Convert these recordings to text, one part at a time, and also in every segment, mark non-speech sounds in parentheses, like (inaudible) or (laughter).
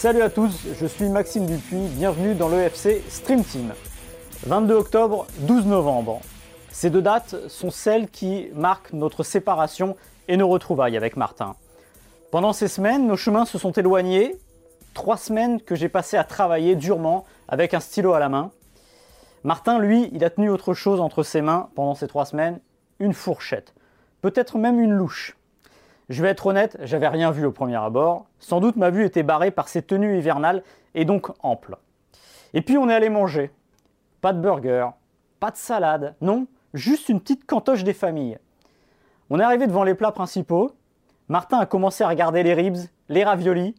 Salut à tous, je suis Maxime Dupuis, bienvenue dans l'EFC Stream Team. 22 octobre, 12 novembre. Ces deux dates sont celles qui marquent notre séparation et nos retrouvailles avec Martin. Pendant ces semaines, nos chemins se sont éloignés. Trois semaines que j'ai passé à travailler durement avec un stylo à la main. Martin, lui, il a tenu autre chose entre ses mains pendant ces trois semaines, une fourchette. Peut-être même une louche. Je vais être honnête, j'avais rien vu au premier abord. Sans doute ma vue était barrée par ces tenues hivernales et donc ample. Et puis on est allé manger. Pas de burger, pas de salade, non, juste une petite cantoche des familles. On est arrivé devant les plats principaux. Martin a commencé à regarder les ribs, les raviolis,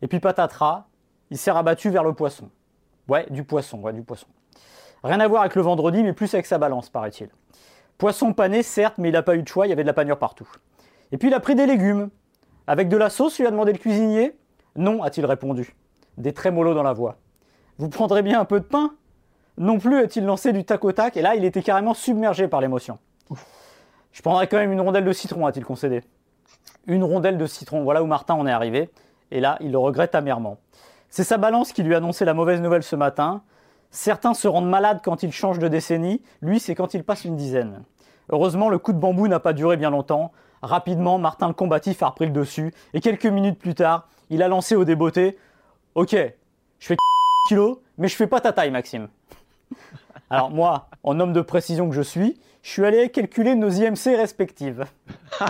et puis patatras, il s'est rabattu vers le poisson. Ouais, du poisson, ouais, du poisson. Rien à voir avec le vendredi, mais plus avec sa balance, paraît-il. Poisson pané, certes, mais il n'a pas eu de choix, il y avait de la panure partout. Et puis il a pris des légumes. Avec de la sauce, lui a demandé le cuisinier. Non, a-t-il répondu. Des trémolos dans la voix. Vous prendrez bien un peu de pain? Non plus a-t-il lancé du tac au tac, et là il était carrément submergé par l'émotion. Je prendrai quand même une rondelle de citron, a-t-il concédé. Une rondelle de citron, voilà où Martin en est arrivé, et là il le regrette amèrement. C'est sa balance qui lui a annoncé la mauvaise nouvelle ce matin. Certains se rendent malades quand ils changent de décennie, lui c'est quand il passe une dizaine. Heureusement, le coup de bambou n'a pas duré bien longtemps. Rapidement, Martin le combatif a repris le dessus, et quelques minutes plus tard, il a lancé au débeauté Ok, je fais (laughs) kilos, mais je fais pas ta taille, Maxime. Alors, moi, en homme de précision que je suis, je suis allé calculer nos IMC respectives. (laughs)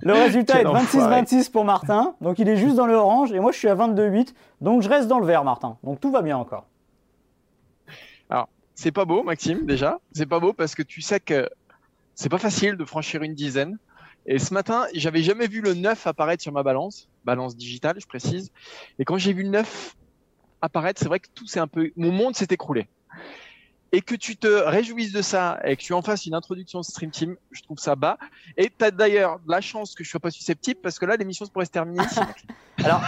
le résultat est 26-26 pour Martin, donc il est juste dans le orange, et moi je suis à 22-8, donc je reste dans le vert, Martin. Donc tout va bien encore. Alors, c'est pas beau, Maxime, déjà. C'est pas beau parce que tu sais que c'est pas facile de franchir une dizaine. Et ce matin, j'avais jamais vu le 9 apparaître sur ma balance, balance digitale, je précise. Et quand j'ai vu le 9 apparaître, c'est vrai que tout c'est un peu, mon monde s'est écroulé. Et que tu te réjouisses de ça et que tu en fasses une introduction Stream Team, je trouve ça bas. Et tu as d'ailleurs la chance que je sois pas susceptible parce que là, l'émission pourrait se terminer ici. (laughs) Alors,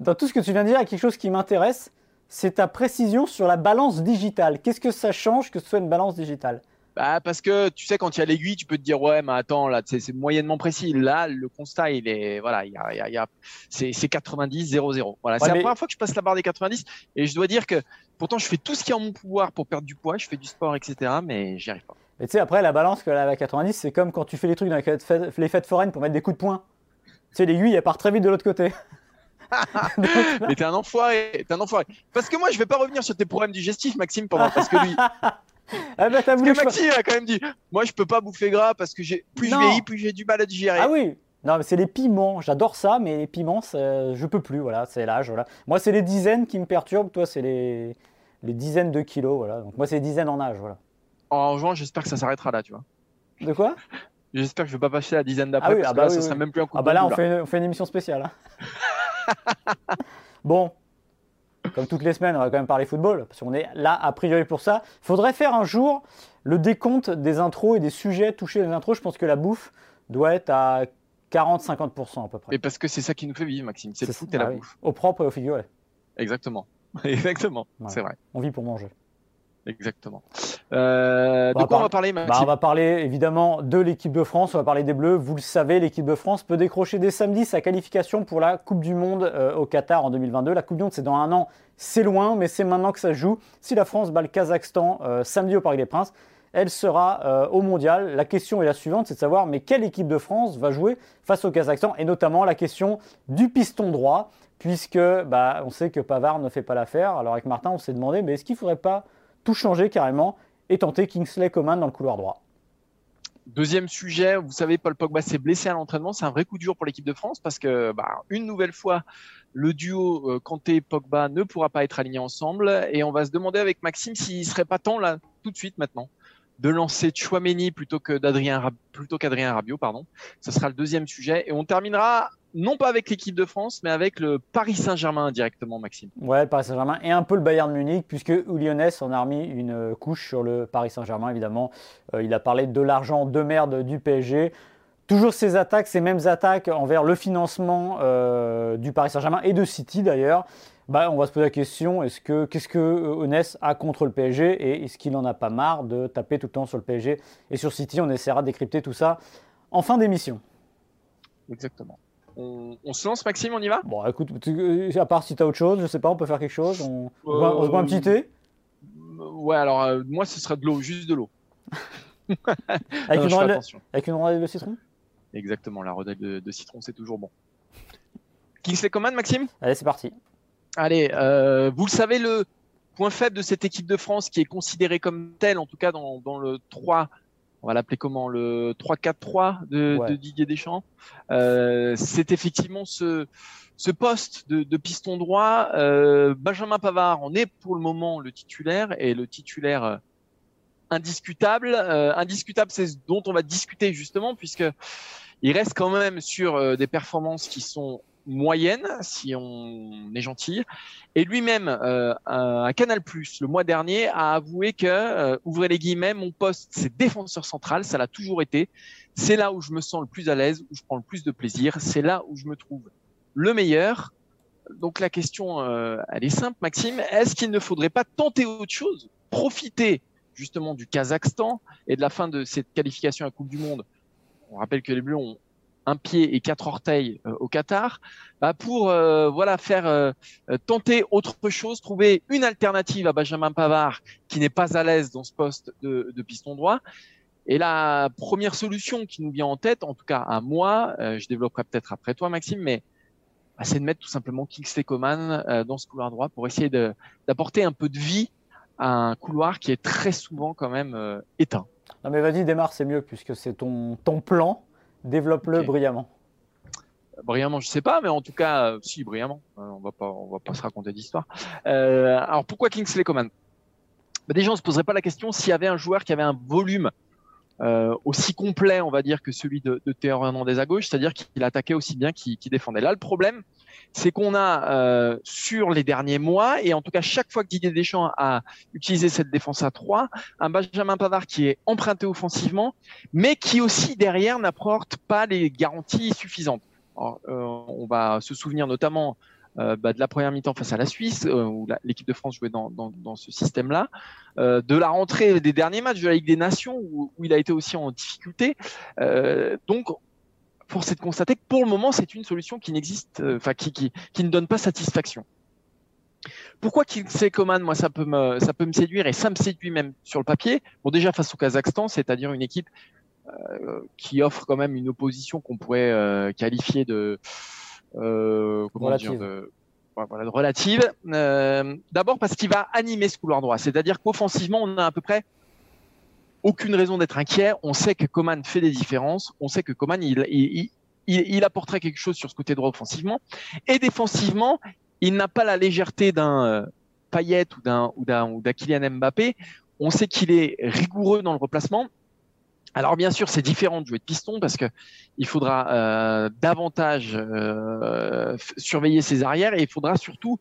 dans tout ce que tu viens de dire, il y a quelque chose qui m'intéresse, c'est ta précision sur la balance digitale. Qu'est-ce que ça change que ce soit une balance digitale? Bah, parce que tu sais, quand il y a l'aiguille, tu peux te dire, ouais, mais attends, là, c'est moyennement précis. Là, le constat, il est, voilà, il y a, y a, c'est 90, 0, 0. Voilà, c'est la première fois que je passe la barre des 90 et je dois dire que pourtant, je fais tout ce qui est en mon pouvoir pour perdre du poids, je fais du sport, etc., mais j'y arrive pas. Mais tu sais, après, la balance que la 90, c'est comme quand tu fais les trucs dans les fêtes foraines pour mettre des coups de poing. Tu sais, l'aiguille, elle part très vite de l'autre côté. (laughs) mais t'es un enfoiré, t'es un enfoiré. Parce que moi, je vais pas revenir sur tes problèmes digestifs, Maxime, pendant, parce que lui, ah bah, parce que Maxime a quand même dit Moi, je peux pas bouffer gras parce que plus je vieillis, plus j'ai du mal à digérer. Ah oui non, mais c'est les piments. J'adore ça, mais les piments, je peux plus. Voilà, c'est l'âge. Voilà. Moi, c'est les dizaines qui me perturbent. Toi, c'est les... les dizaines de kilos. Voilà. Donc, moi, c'est les dizaines en âge. Voilà. En juin, j'espère que ça s'arrêtera là, tu vois. De quoi? J'espère que je vais pas passer la dizaine d'après. Ah oui, parce ah bah que là, ça serait même plus un coup Ah bah là, on fait, une, on fait, une, émission spéciale. Hein. (laughs) bon, comme toutes les semaines, on va quand même parler football, parce qu'on est là a priori pour ça. Il faudrait faire un jour le décompte des intros et des sujets touchés des intros. Je pense que la bouffe doit être à 40-50% à peu près. Et parce que c'est ça qui nous fait vivre, Maxime. C'est le foot et la ah bouffe. Au propre et au figuré. Exactement. (laughs) Exactement. C'est vrai. On vit pour manger. Exactement. Euh, de quoi on va parler, bah, On va parler évidemment de l'équipe de France, on va parler des Bleus. Vous le savez, l'équipe de France peut décrocher dès samedi sa qualification pour la Coupe du Monde euh, au Qatar en 2022. La Coupe du Monde, c'est dans un an, c'est loin, mais c'est maintenant que ça joue. Si la France bat le Kazakhstan euh, samedi au Parc des Princes, elle sera au mondial. La question est la suivante, c'est de savoir mais quelle équipe de France va jouer face au Kazakhstan? Et notamment la question du piston droit puisque bah, on sait que Pavard ne fait pas l'affaire. Alors avec Martin, on s'est demandé mais est-ce qu'il ne faudrait pas tout changer carrément et tenter Kingsley Coman dans le couloir droit? Deuxième sujet, vous savez, Paul Pogba s'est blessé à l'entraînement. C'est un vrai coup dur pour l'équipe de France parce que, bah, une nouvelle fois, le duo euh, Kanté-Pogba ne pourra pas être aligné ensemble. Et on va se demander avec Maxime s'il serait pas temps, là, tout de suite maintenant, de lancer Chouameni plutôt que d'Adrien plutôt qu'Adrien Rabiot, pardon. Ce sera le deuxième sujet. Et on terminera non pas avec l'équipe de France, mais avec le Paris Saint-Germain directement, Maxime. Ouais, le Paris Saint-Germain et un peu le Bayern Munich, puisque Lyonnais en a remis une couche sur le Paris Saint-Germain, évidemment. Euh, il a parlé de l'argent de merde du PSG. Toujours ces attaques, ces mêmes attaques envers le financement euh, du Paris Saint-Germain et de City d'ailleurs. Bah, on va se poser la question est-ce que qu'est-ce que Honest a contre le PSG et est-ce qu'il n'en a pas marre de taper tout le temps sur le PSG et sur City? On essaiera de décrypter tout ça en fin d'émission. Exactement. On, se lance, Maxime, on y va? Bon, écoute, à part si tu as autre chose, je sais pas, on peut faire quelque chose. On, se boit un petit thé? euh, Ouais, alors euh, moi, ce serait de l'eau, juste de l'eau. (laughs) avec, une rondelle, avec, une rondelle de citron? Exactement, la rondelle de, citron, c'est toujours bon. Kingsley Coman, Maxime? Allez, c'est parti. Allez, euh, vous le savez, le point faible de cette équipe de France, qui est considérée comme tel, en tout cas dans, dans le 3 on va l'appeler comment le 3-4-3 de, Didier Deschamps. Euh, c'est effectivement ce, ce poste de, piston droit. Euh, Benjamin Pavard en est pour le moment le titulaire et le titulaire euh, indiscutable. indiscutable, c'est ce dont on va discuter justement puisque il reste quand même sur des performances qui sont moyenne, si on est gentil. Et lui-même, euh, à Canal+, le mois dernier, a avoué que, euh, ouvrez les guillemets, mon poste, c'est défenseur central, ça l'a toujours été. C'est là où je me sens le plus à l'aise, où je prends le plus de plaisir, c'est là où je me trouve le meilleur. Donc la question, euh, elle est simple, Maxime. Est-ce qu'il ne faudrait pas tenter autre chose, profiter justement du Kazakhstan et de la fin de cette qualification à Coupe du Monde on rappelle que les Bleus ont un pied et quatre orteils euh, au Qatar, bah pour euh, voilà faire euh, tenter autre chose, trouver une alternative à Benjamin Pavard qui n'est pas à l'aise dans ce poste de, de, piston droit. Et la première solution qui nous vient en tête, en tout cas à moi, je développerai peut-être après toi Maxime, mais bah, c'est de mettre tout simplement Kingsley Coman dans ce couloir droit pour essayer d'apporter un peu de vie à un couloir qui est très souvent quand même éteint. Non mais vas-y démarre, c'est mieux puisque c'est ton, ton plan. Développe-le brillamment. Brillamment, je sais pas, mais en tout cas, euh, si brillamment. Euh, on va pas, on va pas se raconter d'histoire. Euh, alors pourquoi Kingsley Coman? Bah, Déjà, on se poserait pas la question s'il y avait un joueur qui avait un volume aussi complet, on va dire, que celui de, de Théo Hernandez à gauche, c'est-à-dire qu'il attaquait aussi bien qu'il défendait. Là, le problème, c'est qu'on a euh, sur les derniers mois, et en tout cas chaque fois que Didier Deschamps a utilisé cette défense à 3, un Benjamin Pavard qui est emprunté offensivement, mais qui aussi derrière n'apporte pas les garanties suffisantes. euh, on va se souvenir notamment euh, bah, de la première mi-temps face à la Suisse, euh, où l'équipe de France jouait dans, dans, dans ce système-là, euh, de la rentrée des derniers matchs de la Ligue des Nations, où, où il a été aussi en difficulté. donc force est de constater que pour le moment, c'est une solution qui n'existe, euh, enfin qui, qui, qui, ne donne pas satisfaction. Pourquoi Kingsley Coman, moi, ça peut me, ça peut me séduire et ça me séduit même sur le papier? Bon, déjà face au Kazakhstan, c'est-à-dire une équipe euh, qui offre quand même une opposition qu'on pourrait euh, qualifier de, euh, comment relative. Dire, de, voilà, de relative. Euh, d'abord parce qu'il va animer ce couloir droit, c'est-à-dire qu'offensivement, on a à peu près aucune raison d'être inquiet. On sait que Coman fait des différences. On sait que Coman, il, il, il, apporterait quelque chose sur ce côté droit offensivement. Et défensivement, il n'a pas la légèreté d'un euh, Payet ou d'un ou d'un d'Akilian Mbappé. On sait qu'il est rigoureux dans le replacement. Alors bien sûr, c'est différent de jouer de piston parce que il faudra euh, davantage euh, surveiller ses arrières et il faudra surtout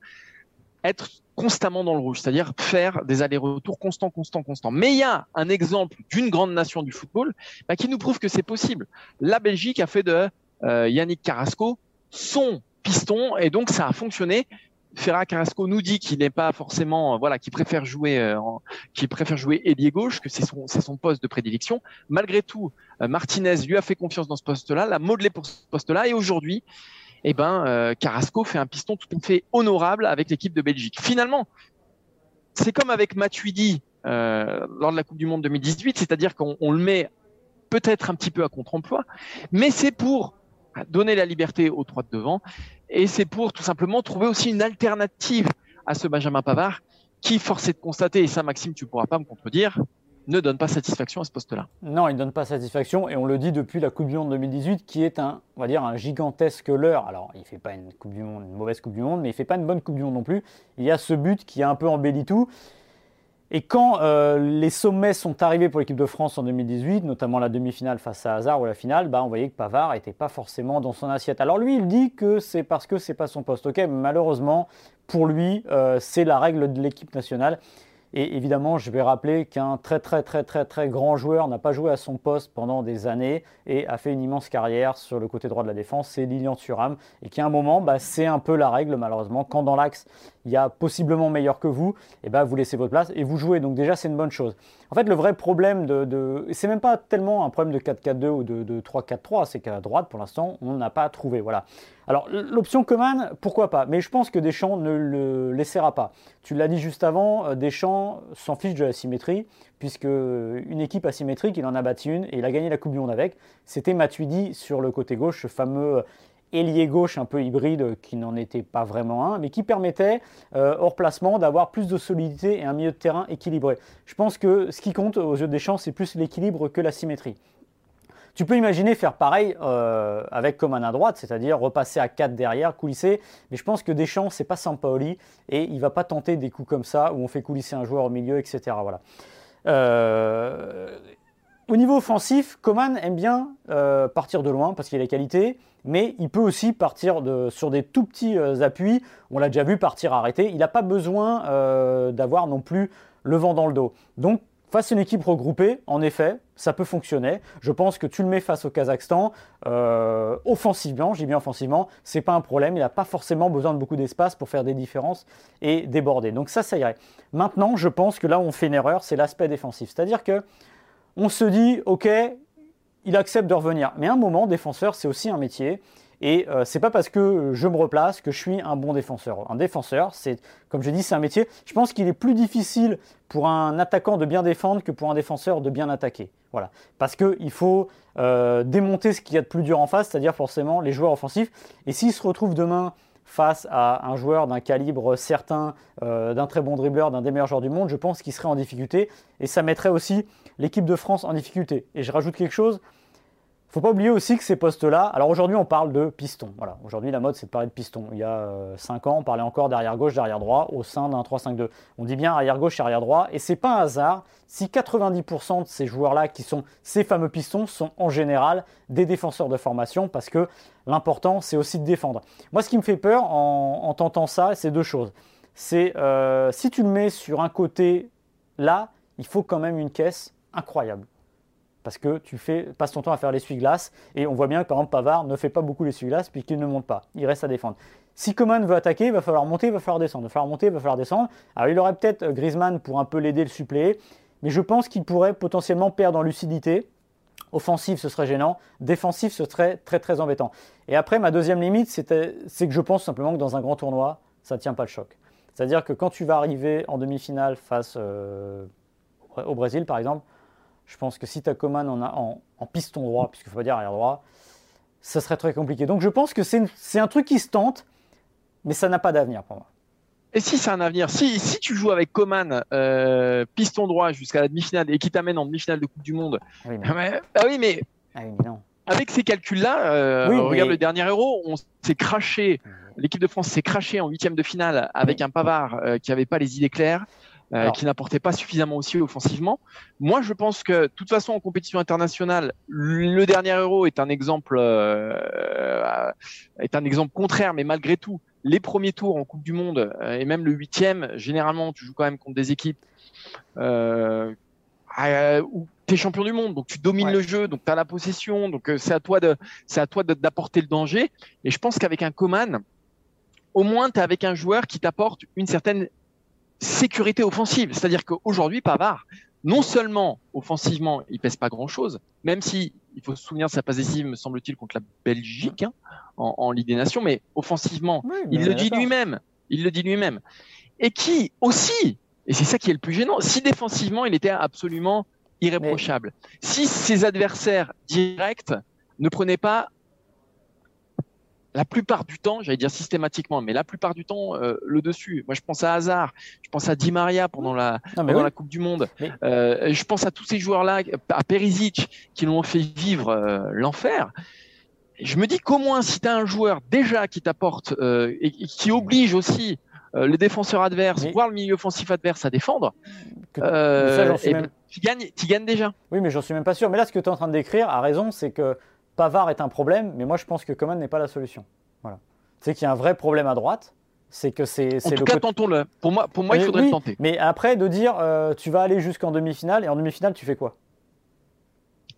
être constamment dans le rouge, c'est-à-dire faire des allers-retours constants, constants, constants. Mais il y a un exemple d'une grande nation du football bah, qui nous prouve que c'est possible. La Belgique a fait de euh, Yannick Carrasco son piston et donc ça a fonctionné. Ferra Carrasco nous dit qu'il n'est pas forcément, voilà, qu'il préfère jouer, euh, qu'il préfère jouer ailier gauche, que c'est son, poste de prédilection. Malgré tout, euh, Martinez lui a fait confiance dans ce poste-là, l'a modelé pour ce poste-là, et aujourd'hui, eh ben, euh, Carrasco fait un piston tout à fait honorable avec l'équipe de Belgique. Finalement, c'est comme avec Matuidi euh, lors de la Coupe du Monde 2018, c'est-à-dire qu'on le met peut-être un petit peu à contre-emploi, mais c'est pour donner la liberté aux trois de devant et c'est pour tout simplement trouver aussi une alternative à ce Benjamin Pavard qui, force est de constater, et ça Maxime, tu pourras pas me contredire, ne donne pas satisfaction à ce poste-là. Non, il ne donne pas satisfaction et on le dit depuis la Coupe du Monde 2018 qui est un, on va dire, un gigantesque leurre. Alors, il ne fait pas une, coupe du monde, une mauvaise Coupe du Monde, mais il ne fait pas une bonne Coupe du Monde non plus. Il y a ce but qui a un peu embelli tout. Et quand euh, les sommets sont arrivés pour l'équipe de France en 2018, notamment la demi-finale face à Hazard ou la finale, bah, on voyait que Pavard n'était pas forcément dans son assiette. Alors lui, il dit que c'est parce que c'est pas son poste. Ok, malheureusement, pour lui, euh, c'est la règle de l'équipe nationale. Et évidemment, je vais rappeler qu'un très très très très très grand joueur n'a pas joué à son poste pendant des années et a fait une immense carrière sur le côté droit de la défense, c'est Lilian Thuram. Et qui à un moment, bah, c'est un peu la règle malheureusement. Quand dans l'axe, il y a possiblement meilleur que vous, et eh ben vous laissez votre place et vous jouez. Donc déjà, c'est une bonne chose. En fait, le vrai problème de... c'est même pas tellement un problème de 4-4-2 ou de, de 3-4-3, c'est qu'à droite, pour l'instant, on n'a pas trouvé. Voilà. Alors, l'option Coman, pourquoi pas? Mais je pense que Deschamps ne le laissera pas. Tu l'as dit juste avant, euh, Deschamps s'en fiche de la symétrie, puisque une équipe asymétrique, il en a battu une et il a gagné la Coupe du Monde avec. C'était Matuidi sur le côté gauche, ce fameux ailier gauche un peu hybride qui n'en était pas vraiment un, mais qui permettait, euh, hors placement, d'avoir plus de solidité et un milieu de terrain équilibré. Je pense que ce qui compte aux yeux des champs, c'est plus l'équilibre que la symétrie. Tu peux imaginer faire pareil euh, avec Coman à droite, c'est-à-dire repasser à 4 derrière, coulisser, mais je pense que Deschamps, c'est pas Sampaoli, et il va pas tenter des coups comme ça, où on fait coulisser un joueur au milieu, etc. Voilà. Euh, au niveau offensif, Coman aime bien euh, partir de loin parce qu'il a les qualités, mais il peut aussi partir sur des tout petits euh, appuis. On l'a déjà vu partir arrêter. Il n'a pas besoin euh, d'avoir non plus le vent dans le dos. Donc, face à une équipe regroupée, en effet, ça peut fonctionner. Je pense que tu le mets face au Kazakhstan, offensivement, j'ai bien offensivement, c'est pas un problème. Il n'a pas forcément besoin de beaucoup d'espace pour faire des différences et déborder. Donc ça, ça irait. Maintenant, je pense que là où on fait une erreur, c'est l'aspect défensif. C'est-à-dire que on se dit, ok, il accepte de revenir. Mais à un moment, défenseur, c'est aussi un métier. Et euh, c'est pas parce que je me replace que je suis un bon défenseur. Un défenseur, c'est, comme je dis, c'est un métier. Je pense qu'il est plus difficile pour un attaquant de bien défendre que pour un défenseur de bien attaquer. Voilà. Parce qu'il faut euh, démonter ce qu'il y a de plus dur en face, c'est-à-dire forcément les joueurs offensifs. Et s'ils se retrouvent demain face à un joueur d'un calibre certain, euh, d'un très bon dribbleur, d'un des meilleurs joueurs du monde, je pense qu'il serait en difficulté. Et ça mettrait aussi l'équipe de France en difficulté. Et je rajoute quelque chose, faut pas oublier aussi que ces postes-là, alors aujourd'hui on parle de piston. Voilà, aujourd'hui la mode c'est de parler de piston. Il y a 5 euh, ans on parlait encore d'arrière gauche, d'arrière droit au sein d'un 3-5-2. On dit bien arrière gauche, arrière droit, et c'est pas un hasard si 90% de ces joueurs-là qui sont ces fameux pistons sont en général des défenseurs de formation parce que l'important c'est aussi de défendre. Moi ce qui me fait peur en, tentant ça, c'est deux choses. C'est euh, si tu le mets sur un côté là, il faut quand même une caisse incroyable parce que tu fais, passes ton temps à faire l'essuie-glace, et on voit bien que par exemple Pavard ne fait pas beaucoup l'essuie-glace puisqu'il ne monte pas, il reste à défendre. Si Coman veut attaquer, il va falloir monter, il va falloir descendre, il va falloir monter, il va falloir descendre. Alors il aurait peut-être Griezmann pour un peu l'aider, le suppléer, mais je pense qu'il pourrait potentiellement perdre en lucidité. Offensif, ce serait gênant. Défensif, ce serait très très embêtant. Et après, ma deuxième limite, c'est que je pense simplement que dans un grand tournoi, ça ne tient pas le choc. C'est-à-dire que quand tu vas arriver en demi-finale face euh, au Brésil, par exemple, je pense que si tu as Coman en, en, piston droit, puisqu'il faut pas dire arrière droit, ça serait très compliqué. Donc je pense que c'est un truc qui se tente, mais ça n'a pas d'avenir pour moi. Et si c'est un avenir, si, si tu joues avec Coman euh, piston droit jusqu'à la demi-finale et qui t'amène en demi-finale de Coupe du Monde, (laughs) ah oui, mais, ah oui, mais, avec ces calculs-là, euh, regarde le dernier Euro, on s'est craché, l'équipe de France s'est crachée en huitième de finale avec un Pavard euh, qui n'avait pas les idées claires. Euh, qui n'apportait pas suffisamment aussi offensivement. Moi, je pense que, de toute façon, en compétition internationale, le dernier Euro est un exemple, euh, est un exemple contraire, mais malgré tout, les premiers tours en Coupe du Monde euh, et même le huitième, généralement, tu joues quand même contre des équipes euh, où tu es champion du monde, donc tu domines le jeu, donc tu as la possession, donc c'est à toi de, c'est à toi d'apporter le danger. Et je pense qu'avec un Coman, au moins tu es avec un joueur qui t'apporte une certaine sécurité offensive. C'est-à-dire qu'aujourd'hui, Pavard, non seulement offensivement, il pèse pas grand-chose, même si il faut se souvenir de sa passe décisive, me semble-t-il, contre la Belgique hein, en, Ligue des Nations, mais offensivement, il le dit lui-même. Il le dit lui-même. Et qui aussi, et c'est ça qui est le plus gênant, si défensivement il était absolument irréprochable, mais... si ses adversaires directs ne prenaient pas la plupart du temps, j'allais dire systématiquement, mais la plupart du temps, euh, le dessus. Moi, je pense à Hazard, je pense à Di Maria pendant la, pendant la Coupe du Monde. Euh, je pense à tous ces joueurs-là, à Perisic, qui l'ont fait vivre euh, l'enfer. Je me dis qu'au moins, si tu as un joueur déjà qui t'apporte et, qui oblige aussi les défenseurs adverses, voire le milieu offensif adverse à défendre, ça, eh ben, tu, gagnes, tu gagnes déjà. Oui, mais j'en suis même pas sûr. Mais là, ce que tu es en train de décrire a raison, c'est que Pavard est un problème, mais moi je pense que Coman n'est pas la solution. Voilà. C'est qu'il y a un vrai problème à droite. C'est que c'est. En tout cas, tentons-le. Pour moi, pour moi il faudrait le tenter. Mais après, de dire euh, tu vas aller jusqu'en demi-finale, et en demi-finale, tu fais quoi?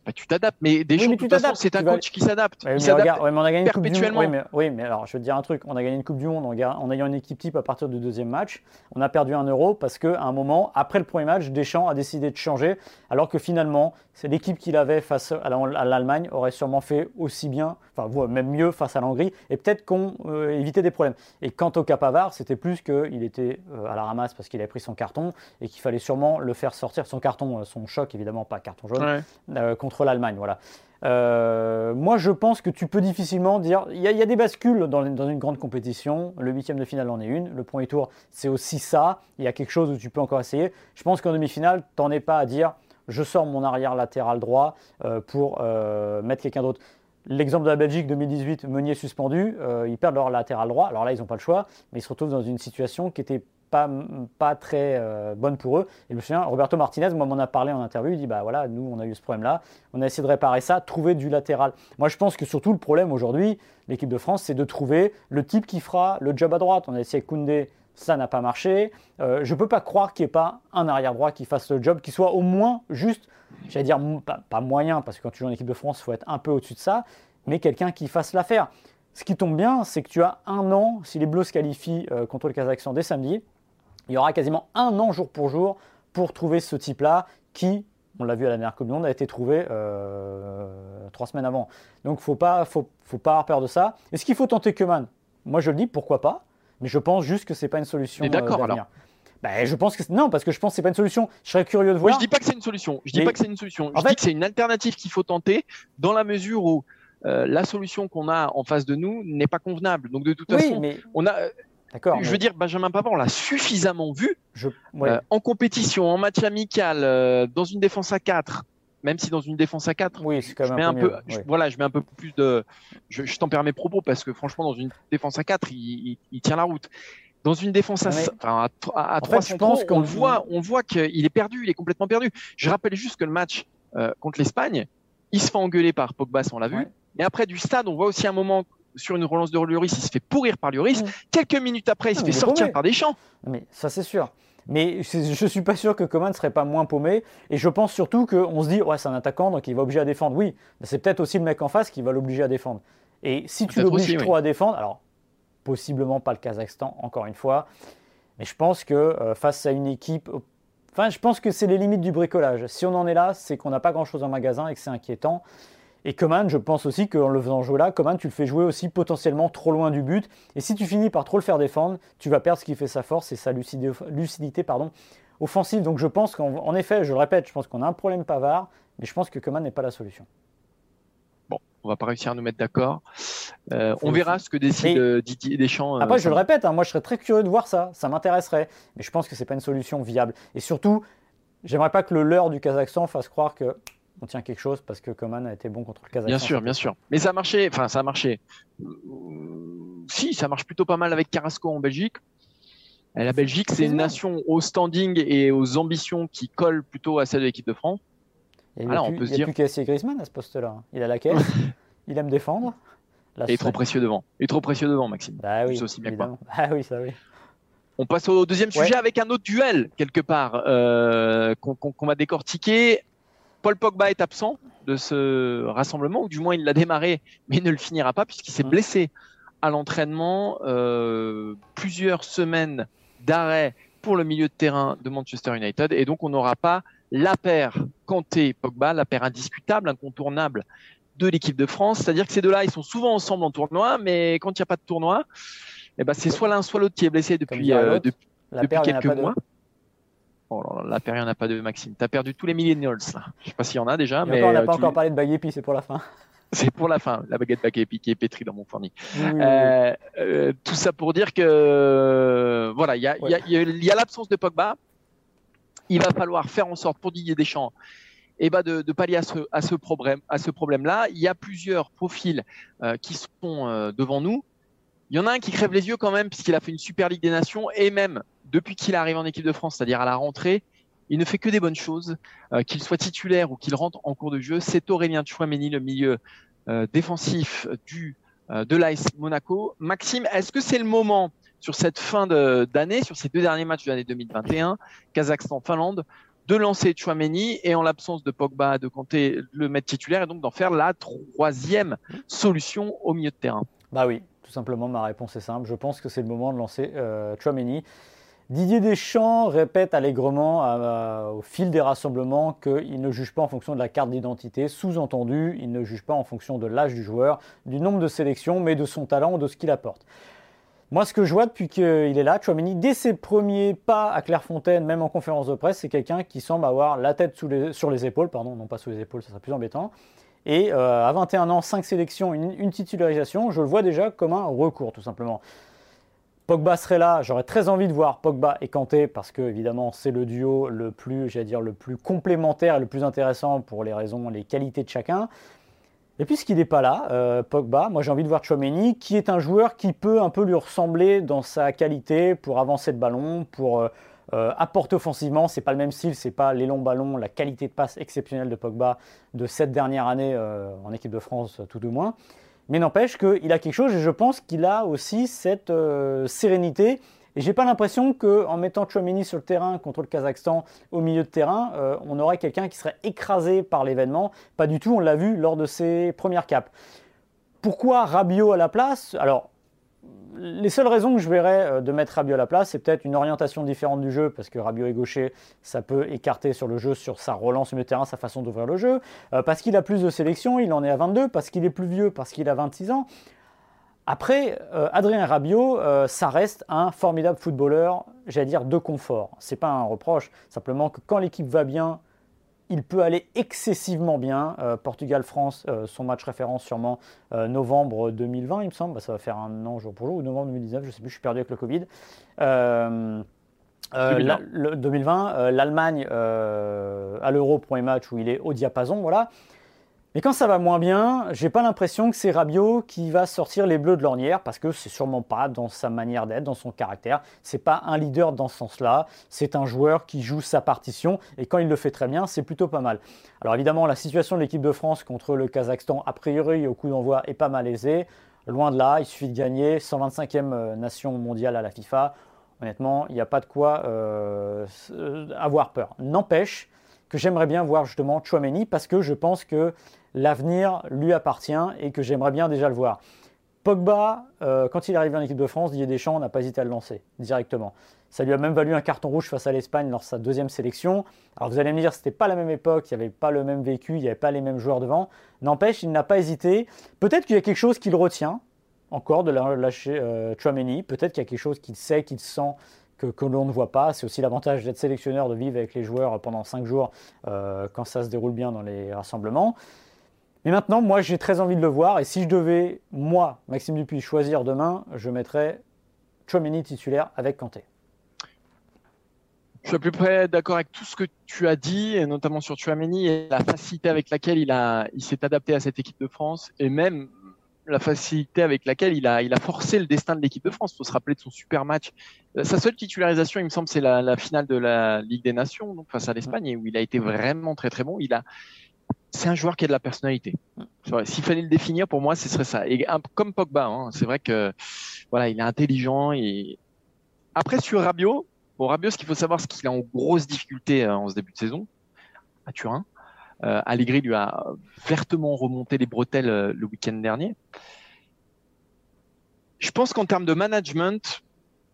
Bah, tu t'adaptes. Mais Deschamps, oui, de toute façon, c'est un coach qui s'adapte. on a gagné perpétuellement. Coupe du... oui, mais, alors, je vais te dire un truc. On a gagné une Coupe du Monde en, ayant une équipe type à partir du deuxième match. On a perdu un euro parce qu'à un moment, après le premier match, Deschamps a décidé de changer, alors que finalement, c'est l'équipe qu'il avait face à l'Allemagne aurait sûrement fait aussi bien, enfin même mieux face à l'Hongrie, et peut-être qu'on euh, évitait des problèmes. Et quant au cas Pavard, c'était plus qu'il était euh, à la ramasse parce qu'il avait pris son carton et qu'il fallait sûrement le faire sortir son carton, euh, son choc évidemment pas carton jaune, contre l'Allemagne. Voilà. moi, je pense que tu peux difficilement dire. Il y, a des bascules dans, dans, une grande compétition. Le huitième de finale en est une. Le premier tour, c'est aussi ça. Il y a quelque chose où tu peux encore essayer. Je pense qu'en demi-finale, tu n'en es pas à dire je sors mon arrière latéral droit euh, pour euh, mettre quelqu'un d'autre. L'exemple de la Belgique 2018, Meunier suspendu, euh, ils perdent leur latéral droit. Alors là, ils n'ont pas le choix, mais ils se retrouvent dans une situation qui n'était pas, très bonne pour eux. Et je me Roberto Martinez, moi, m'en a parlé en interview. Il dit Bah voilà, nous, on a eu ce problème-là. On a essayé de réparer ça, trouver du latéral. Moi, je pense que surtout le problème aujourd'hui, l'équipe de France, c'est de trouver le type qui fera le job à droite. On a essayé Koundé ça n'a pas marché. Euh, je ne peux pas croire qu'il n'y ait pas un arrière-droit qui fasse le job, qui soit au moins juste, j'allais dire pas, moyen, parce que quand tu joues en équipe de France, il faut être un peu au-dessus de ça, mais quelqu'un qui fasse l'affaire. Ce qui tombe bien, c'est que tu as un an, si les Bleus se qualifient euh, contre le Kazakhstan dès samedi, il y aura quasiment un an jour pour jour pour trouver ce type-là qui, on l'a vu à la dernière Coupe du Monde, a été trouvé euh, trois semaines avant. Donc il ne faut pas, faut, faut pas avoir peur de ça. Est-ce qu'il faut tenter Keman Moi je le dis, pourquoi pas mais je pense juste que c'est pas une solution. D'accord alors. Bah, je pense que non, parce que je pense que c'est pas une solution. Je serais curieux de voir. Moi, je dis pas que c'est une solution. Je dis pas que c'est une solution. Je dis que c'est une alternative qu'il faut tenter dans la mesure où euh, la solution qu'on a en face de nous n'est pas convenable. Donc de toute façon, on a. D'accord. Je veux dire, Benjamin Pavard, on l'a suffisamment vu je... Euh, en compétition, en match amical, euh, dans une défense à 4 même si dans une défense à 4, oui, je mets un peu, voilà, je mets un peu plus de, je, je t'en permets propos parce que franchement, dans une défense à 4, il, tient la route. Dans une défense à, enfin, à, 3 on le voit, on voit qu'il est perdu, il est complètement perdu. Je rappelle juste que le match euh, contre l'Espagne, il se fait engueuler par Pogba, on l'a vu. Mais après du stade, on voit aussi un moment sur une relance de Lloris, il se fait pourrir par Lloris. Quelques minutes après, il se fait sortir par Deschamps. Mais ça, c'est sûr. Mais je ne suis pas sûr que Coman ne serait pas moins paumé. Et je pense surtout qu'on se dit, ouais, c'est un attaquant, donc il va obliger à défendre. Oui, mais c'est peut-être aussi le mec en face qui va l'obliger à défendre. Et si tu l'obliges trop à défendre, alors possiblement pas le Kazakhstan, encore une fois, mais je pense que euh, face à une équipe. Enfin, je pense que c'est les limites du bricolage. Si on en est là, c'est qu'on n'a pas grand-chose en magasin et que c'est inquiétant. Et Coman, je pense aussi qu'en le faisant jouer là, Coman, tu le fais jouer aussi potentiellement trop loin du but. Et si tu finis par trop le faire défendre, tu vas perdre ce qui fait sa force et sa lucidité, pardon, offensive. Donc je pense qu'en effet, je le répète, je pense qu'on a un problème Pavard, mais je pense que Coman n'est pas la solution. Bon, on va pas réussir à nous mettre d'accord. Euh, on verra ce que décide euh, Didier Deschamps. Euh, après, je le répète, hein, moi je serais très curieux de voir ça, ça m'intéresserait. Mais je pense que c'est pas une solution viable. Et surtout, j'aimerais pas que le leurre du Kazakhstan fasse croire que on tient quelque chose parce que Coman a été bon contre le Kazakhstan. Bien sûr, bien sûr. Mais ça a marché, enfin ça a marché. Si, ça marche plutôt pas mal avec Carrasco en Belgique. Et la Belgique, c'est une nation au standing et aux ambitions qui collent plutôt à celle de l'équipe de France. Il n'y a, plus, plus qu'à Griezmann à ce poste-là. Il a la caisse, (laughs) il aime défendre. il est trop précieux devant. Est trop précieux devant, Maxime. Bah oui, aussi bien Ah oui, ça oui. On passe au deuxième sujet avec un autre duel, quelque part, euh, qu'on va décortiquer. Paul Pogba est absent de ce rassemblement, ou du moins il l'a démarré, mais il ne le finira pas puisqu'il s'est mmh. blessé à l'entraînement. Euh, plusieurs semaines d'arrêt pour le milieu de terrain de Manchester United, et donc on n'aura pas la paire Kanté-Pogba, la paire indiscutable, incontournable de l'équipe de France. C'est-à-dire que ces deux-là, ils sont souvent ensemble en tournoi, mais quand il n'y a pas de tournoi, eh ben, c'est soit l'un soit l'autre qui est blessé depuis, euh, depuis, quelques mois. Oh la paire, il n'y en a pas de Maxime. Tu as perdu tous les millennials là. Je sais pas s'il y en a déjà, mais. on n'a pas encore parlé de Bayepi, c'est pour la fin. (laughs) c'est pour la fin. La baguette qui est pétrie dans mon fourni. tout ça pour dire que voilà, il y a, y a l'absence de Pogba. Il va falloir faire en sorte pour Didier Deschamps et eh ben de, de, pallier à ce, à ce problème, à ce problème-là. Il y a plusieurs profils euh, qui sont euh, devant nous. Il y en a un qui crève les yeux quand même puisqu'il a fait une Super Ligue des Nations et même depuis qu'il arrive en équipe de France, c'est-à-dire à la rentrée, il ne fait que des bonnes choses, euh, qu'il soit titulaire ou qu'il rentre en cours de jeu. C'est Aurélien Chouameni, le milieu défensif du de l'AS Monaco. Maxime, est-ce que c'est le moment sur cette fin d'année, sur ces deux derniers matchs de l'année 2021, Kazakhstan-Finlande, de lancer Chouameni et en l'absence de Pogba, de compter le mettre titulaire et donc d'en faire la troisième solution au milieu de terrain? Bah oui, tout simplement, ma réponse est simple. Je pense que c'est le moment de lancer euh, Chouameni. Didier Deschamps répète allègrement au fil des rassemblements qu'il ne juge pas en fonction de la carte d'identité. Sous-entendu, il ne juge pas en fonction de l'âge du joueur, du nombre de sélections, mais de son talent ou de ce qu'il apporte. Moi, ce que je vois depuis qu'il est là, Chouameni, dès ses premiers pas à Clairefontaine, même en conférence de presse, c'est quelqu'un qui semble avoir la tête sur les épaules, pardon, non pas sous les épaules, ça serait plus embêtant. Et euh, à 21 ans, 5 sélections, une, titularisation, je le vois déjà comme un recours, tout simplement. Pogba serait là, j'aurais très envie de voir Pogba et Kanté parce que évidemment c'est le duo le plus, j'allais dire, le plus complémentaire et le plus intéressant pour les raisons, les qualités de chacun. Et puisqu'il n'est pas là, euh, Pogba, moi j'ai envie de voir Chouameni, qui est un joueur qui peut un peu lui ressembler dans sa qualité pour avancer le ballon, pour euh, euh, apporter offensivement. C'est pas le même style, c'est pas les longs ballons, la qualité de passe exceptionnelle de Pogba de cette dernière année en équipe de France, tout de moins. Mais n'empêche qu'il a quelque chose et je pense qu'il a aussi cette sérénité et j'ai pas l'impression qu'en mettant Chouamini sur le terrain contre le Kazakhstan au milieu de terrain, euh, on aurait quelqu'un qui serait écrasé par l'événement. Pas du tout, on l'a vu lors de ses premières capes. Pourquoi Rabiot à la place? Alors, les seules raisons que je verrais euh, de mettre Rabiot à la place, c'est peut-être une orientation différente du jeu, parce que Rabiot est gaucher, ça peut écarter sur le jeu, sur sa relance au milieu terrain, sa façon d'ouvrir le jeu. Euh, parce qu'il a plus de sélection, il en est à 22, parce qu'il est plus vieux, parce qu'il a 26 ans. Après, euh, Adrien Rabiot, euh, ça reste un formidable footballeur, j'allais dire de confort. C'est pas un reproche, simplement que quand l'équipe va bien, il peut aller excessivement bien. Euh, Portugal-France, son match référence sûrement novembre 2020, il me semble. Bah, ça va faire un an jour pour jour, ou novembre 2019, je sais plus, je suis perdu avec le Covid. 2020, l'Allemagne à l'Euro, premier match où il est au diapason, voilà. Mais quand ça va moins bien, j'ai pas l'impression que c'est Rabiot qui va sortir les bleus de l'ornière parce que c'est sûrement pas dans sa manière d'être, dans son caractère. C'est pas un leader dans ce sens-là. C'est un joueur qui joue sa partition et quand il le fait très bien, c'est plutôt pas mal. Alors évidemment, la situation de l'équipe de France contre le Kazakhstan, a priori au coup d'envoi, est pas malaisée. Loin de là, il suffit de gagner 125e euh, nation mondiale à la FIFA. Honnêtement, il n'y a pas de quoi euh, avoir peur. N'empêche que j'aimerais bien voir justement Chouameni parce que je pense que l'avenir lui appartient et que j'aimerais bien déjà le voir. Pogba, euh, quand il est arrivé en équipe de France, Didier Deschamps n'a pas hésité à le lancer directement. Ça lui a même valu un carton rouge face à l'Espagne lors de sa deuxième sélection. Alors vous allez me dire, ce n'était pas la même époque, il n'y avait pas le même vécu, il n'y avait pas les mêmes joueurs devant. N'empêche, il n'a pas hésité. Peut-être qu'il y a quelque chose qui le retient encore de lâcher euh. Peut-être qu'il y a quelque chose qu'il sait, qu'il sent que, l'on ne voit pas. C'est aussi l'avantage d'être sélectionneur, de vivre avec les joueurs pendant cinq jours euh, quand ça se déroule bien dans les rassemblements. Mais maintenant, moi, j'ai très envie de le voir. Et si je devais, moi, Maxime Dupuis, choisir demain, je mettrais Chomini titulaire avec Kanté. Je suis à peu près d'accord avec tout ce que tu as dit, et notamment sur Chouameni et la facilité avec laquelle il, il s'est adapté à cette équipe de France, et même la facilité avec laquelle il a, il a forcé le destin de l'équipe de France. Il faut se rappeler de son super match. Euh, sa seule titularisation, il me semble, c'est la, la, finale de la Ligue des Nations, donc face à l'Espagne, où il a été vraiment très très bon. Il a, c'est un joueur qui a de la personnalité. S'il fallait le définir, pour moi, ce serait ça. Et comme Pogba, hein, c'est vrai que voilà, il est intelligent. Et après sur Rabiot, bon Rabiot, ce qu'il faut savoir, c'est qu'il est en grosse difficulté euh, en ce début de saison à Turin. Euh, Allegri lui a vertement remonté les bretelles euh, le week-end dernier. Je pense qu'en termes de management,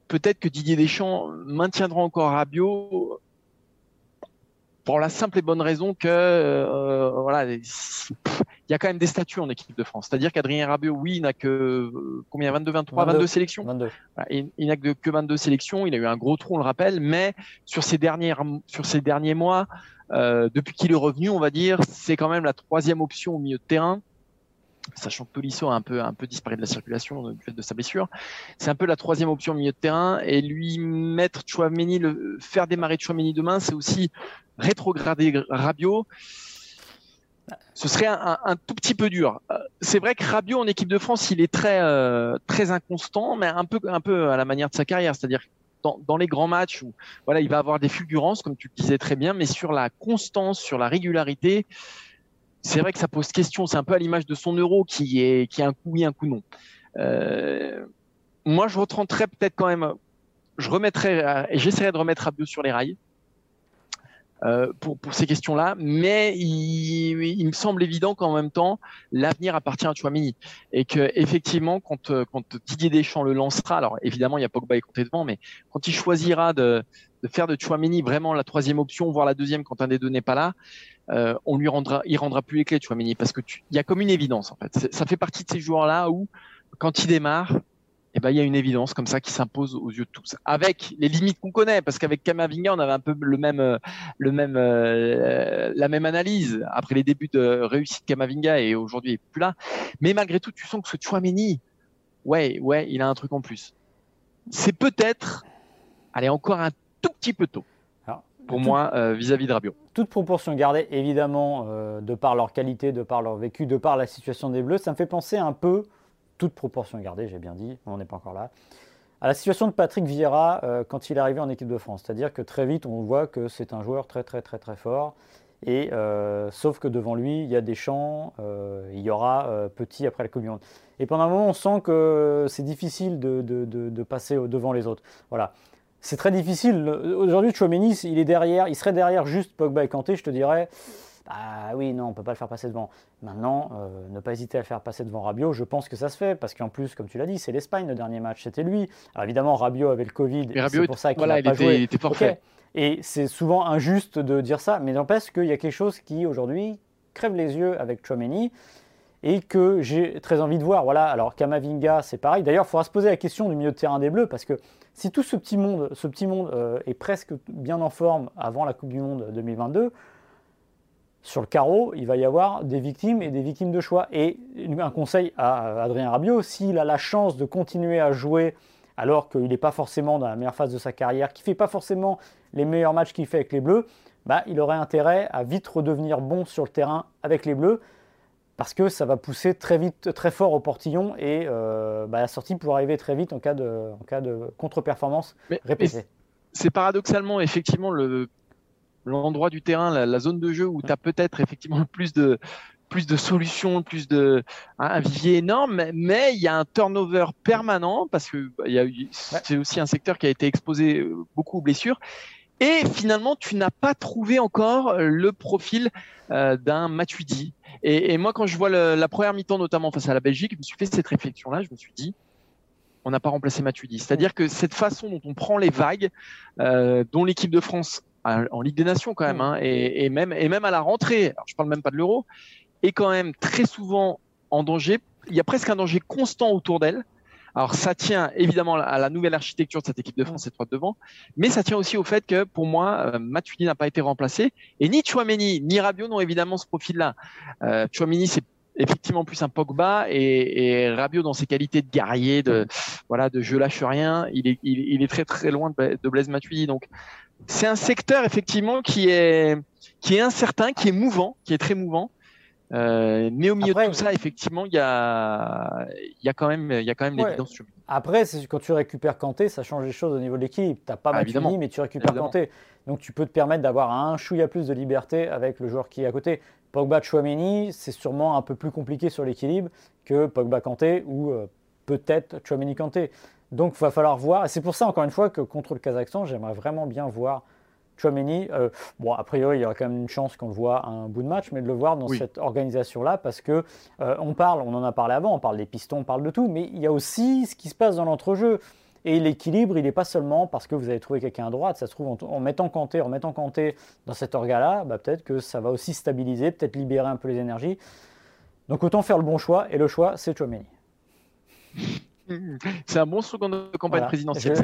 peut-être que Didier Deschamps maintiendra encore Rabiot pour la simple et bonne raison que euh, voilà, il y a quand même des statuts en équipe de France. C'est-à-dire qu'Adrien Rabiot, oui, il n'a que euh, combien 22, 23, 22, sélections. 22. Il, n'a que, que 22 sélections. Il a eu un gros trou, on le rappelle, mais sur ces dernières, sur ces derniers mois, euh, depuis qu'il est revenu, on va dire, c'est quand même la troisième option au milieu de terrain. Sachant que Tolisso a un peu, un peu disparu de la circulation du fait de sa blessure. C'est un peu la troisième option au milieu de terrain. Et lui mettre Chouameni, le, faire démarrer Chouameni demain, c'est aussi rétrograder Rabiot. Ce serait un, tout petit peu dur. Euh, c'est vrai que Rabiot en équipe de France, il est très, euh, très inconstant, mais un peu, un peu à la manière de sa carrière. C'est-à-dire dans, dans, les grands matchs où voilà, il va avoir des fulgurances, comme tu le disais très bien, mais sur la constance, sur la régularité, c'est vrai que ça pose question. C'est un peu à l'image de son euro qui est qui a un coup oui, un coup non. Euh, moi, je retrenterais peut-être quand même. Je remettrais et j'essaierais de remettre Rabiot sur les rails. Euh, pour, pour, ces questions-là, mais il, me semble évident qu'en même temps, l'avenir appartient à Chouamini et que effectivement, quand, quand Didier Deschamps le lancera, alors évidemment, il y a Pogba et Conté devant, mais quand il choisira de, de faire de Chouamini vraiment la troisième option, voire la deuxième quand un des deux n'est pas là, euh, on lui rendra, il rendra plus les clés, Chouamini, parce que il y a comme une évidence en fait. Ça fait partie de ces joueurs-là où, quand il démarre, eh ben, il y a une évidence comme ça qui s'impose aux yeux de tous, avec les limites qu'on connaît, parce qu'avec Kamavinga, on avait un peu le même, le même, euh, la même analyse après les débuts de réussite Kamavinga et aujourd'hui est plus là. Mais malgré tout, tu sens que ce Chouameni, ouais, ouais, il a un truc en plus. C'est peut-être, allez, encore un tout petit peu tôt pour moi euh, vis-à-vis de Rabiot. Toute proportion gardée, évidemment, euh, de par leur qualité, de par leur vécu, de par la situation des Bleus, ça me fait penser un peu toute proportion gardée, j'ai bien dit, on n'est pas encore là, à la situation de Patrick Vieira euh, quand il est arrivé en équipe de France. C'est-à-dire que très vite, on voit que c'est un joueur très très très très fort. Et euh, sauf que devant lui, il y a des champs, il y aura petit après la Coupe du Monde. Et pendant un moment, on sent que c'est difficile de, de, de, passer devant les autres. Voilà. C'est très difficile. Aujourd'hui, Chouameni, il est derrière, il serait derrière juste Pogba et Kanté, je te dirais. Ah oui, non, on ne peut pas le faire passer devant. Maintenant, euh, ne pas hésiter à le faire passer devant Rabiot, je pense que ça se fait, parce qu'en plus, comme tu l'as dit, c'est l'Espagne le dernier match, c'était lui. Alors évidemment, Rabiot avait le Covid, c'est pour ça qu'il n'a pas joué. Il était parfait. Et c'est souvent injuste de dire ça, mais n'empêche qu'il y a quelque chose qui, aujourd'hui, crève les yeux avec Chouameni, et que j'ai très envie de voir. Voilà, alors Kamavinga, c'est pareil. D'ailleurs, il faudra se poser la question du milieu de terrain des Bleus, parce que si tout ce petit monde, ce petit monde euh, est presque bien en forme avant la Coupe du Monde 2022, sur le carreau, il va y avoir des victimes et des victimes de choix. Et un conseil à Adrien Rabiot, s'il a la chance de continuer à jouer alors qu'il n'est pas forcément dans la meilleure phase de sa carrière, qu'il ne fait pas forcément les meilleurs matchs qu'il fait avec les Bleus, bah, il aurait intérêt à vite redevenir bon sur le terrain avec les Bleus, parce que ça va pousser très vite, très fort au portillon, et euh, bah, la sortie pourrait arriver très vite en cas de, en cas de contre-performance répétée. C'est paradoxalement effectivement le l'endroit du terrain, la, zone de jeu où tu as peut-être effectivement (laughs) plus de plus de solutions, plus de un vivier énorme, mais il y a un turnover permanent parce que bah, c'est aussi un secteur qui a été exposé euh, beaucoup aux blessures. Et finalement, tu n'as pas trouvé encore le profil euh, d'un Matuidi. Et, et, moi, quand je vois la première mi-temps, notamment face à la Belgique, je me suis fait cette réflexion-là. Je me suis dit, on n'a pas remplacé Matuidi. C'est-à-dire que cette façon dont on prend les vagues, euh, dont l'équipe de France en Ligue des Nations quand même, hein, et, même, et même à la rentrée, alors je parle même pas de l'euro, est quand même très souvent en danger. Il y a presque un danger constant autour d'elle. Alors ça tient évidemment à la nouvelle architecture de cette équipe de France, cette droite devant, mais ça tient aussi au fait que pour moi, euh, Matuidi n'a pas été remplacé et ni Chouameni ni Rabiot n'ont évidemment ce profil-là. Euh, Chouameni c'est effectivement plus un Pogba et, et, Rabiot dans ses qualités de guerrier, de voilà, de je lâche rien, il est, il, est très très loin de, de Blaise Matuidi. Donc c'est un secteur effectivement qui est qui est incertain, qui est mouvant, qui est très mouvant. Euh, mais au milieu de tout ça, effectivement, il y a, il y a quand même, il y a quand même l'évidence. Après, quand tu récupères Kanté, ça change les choses au niveau de l'équipe. Tu n'as pas ah, mais tu récupères Kanté. Donc tu peux te permettre d'avoir un chouïa plus de liberté avec le joueur qui est à côté. Pogba Chouameni, c'est sûrement un peu plus compliqué sur l'équilibre que Pogba Kanté ou euh, peut-être Chouameni Kanté. Donc, il va falloir voir. Et c'est pour ça, encore une fois, que contre le Kazakhstan, j'aimerais vraiment bien voir Chouameni. Euh, bon, a priori, il y aura quand même une chance qu'on le voit un bout de match, mais de le voir dans cette organisation-là, parce que euh, on parle, on en a parlé avant, on parle des pistons, on parle de tout, mais il y a aussi ce qui se passe dans l'entrejeu. Et l'équilibre, il n'est pas seulement parce que vous avez trouvé quelqu'un à droite. Ça se trouve, en, mettant Kanté, en mettant Kanté dans cet orga-là, bah, peut-être que ça va aussi stabiliser, peut-être libérer un peu les énergies. Donc autant faire le bon choix, et le choix, c'est Chouameni. (laughs) C'est un bon slogan de campagne présidentielle.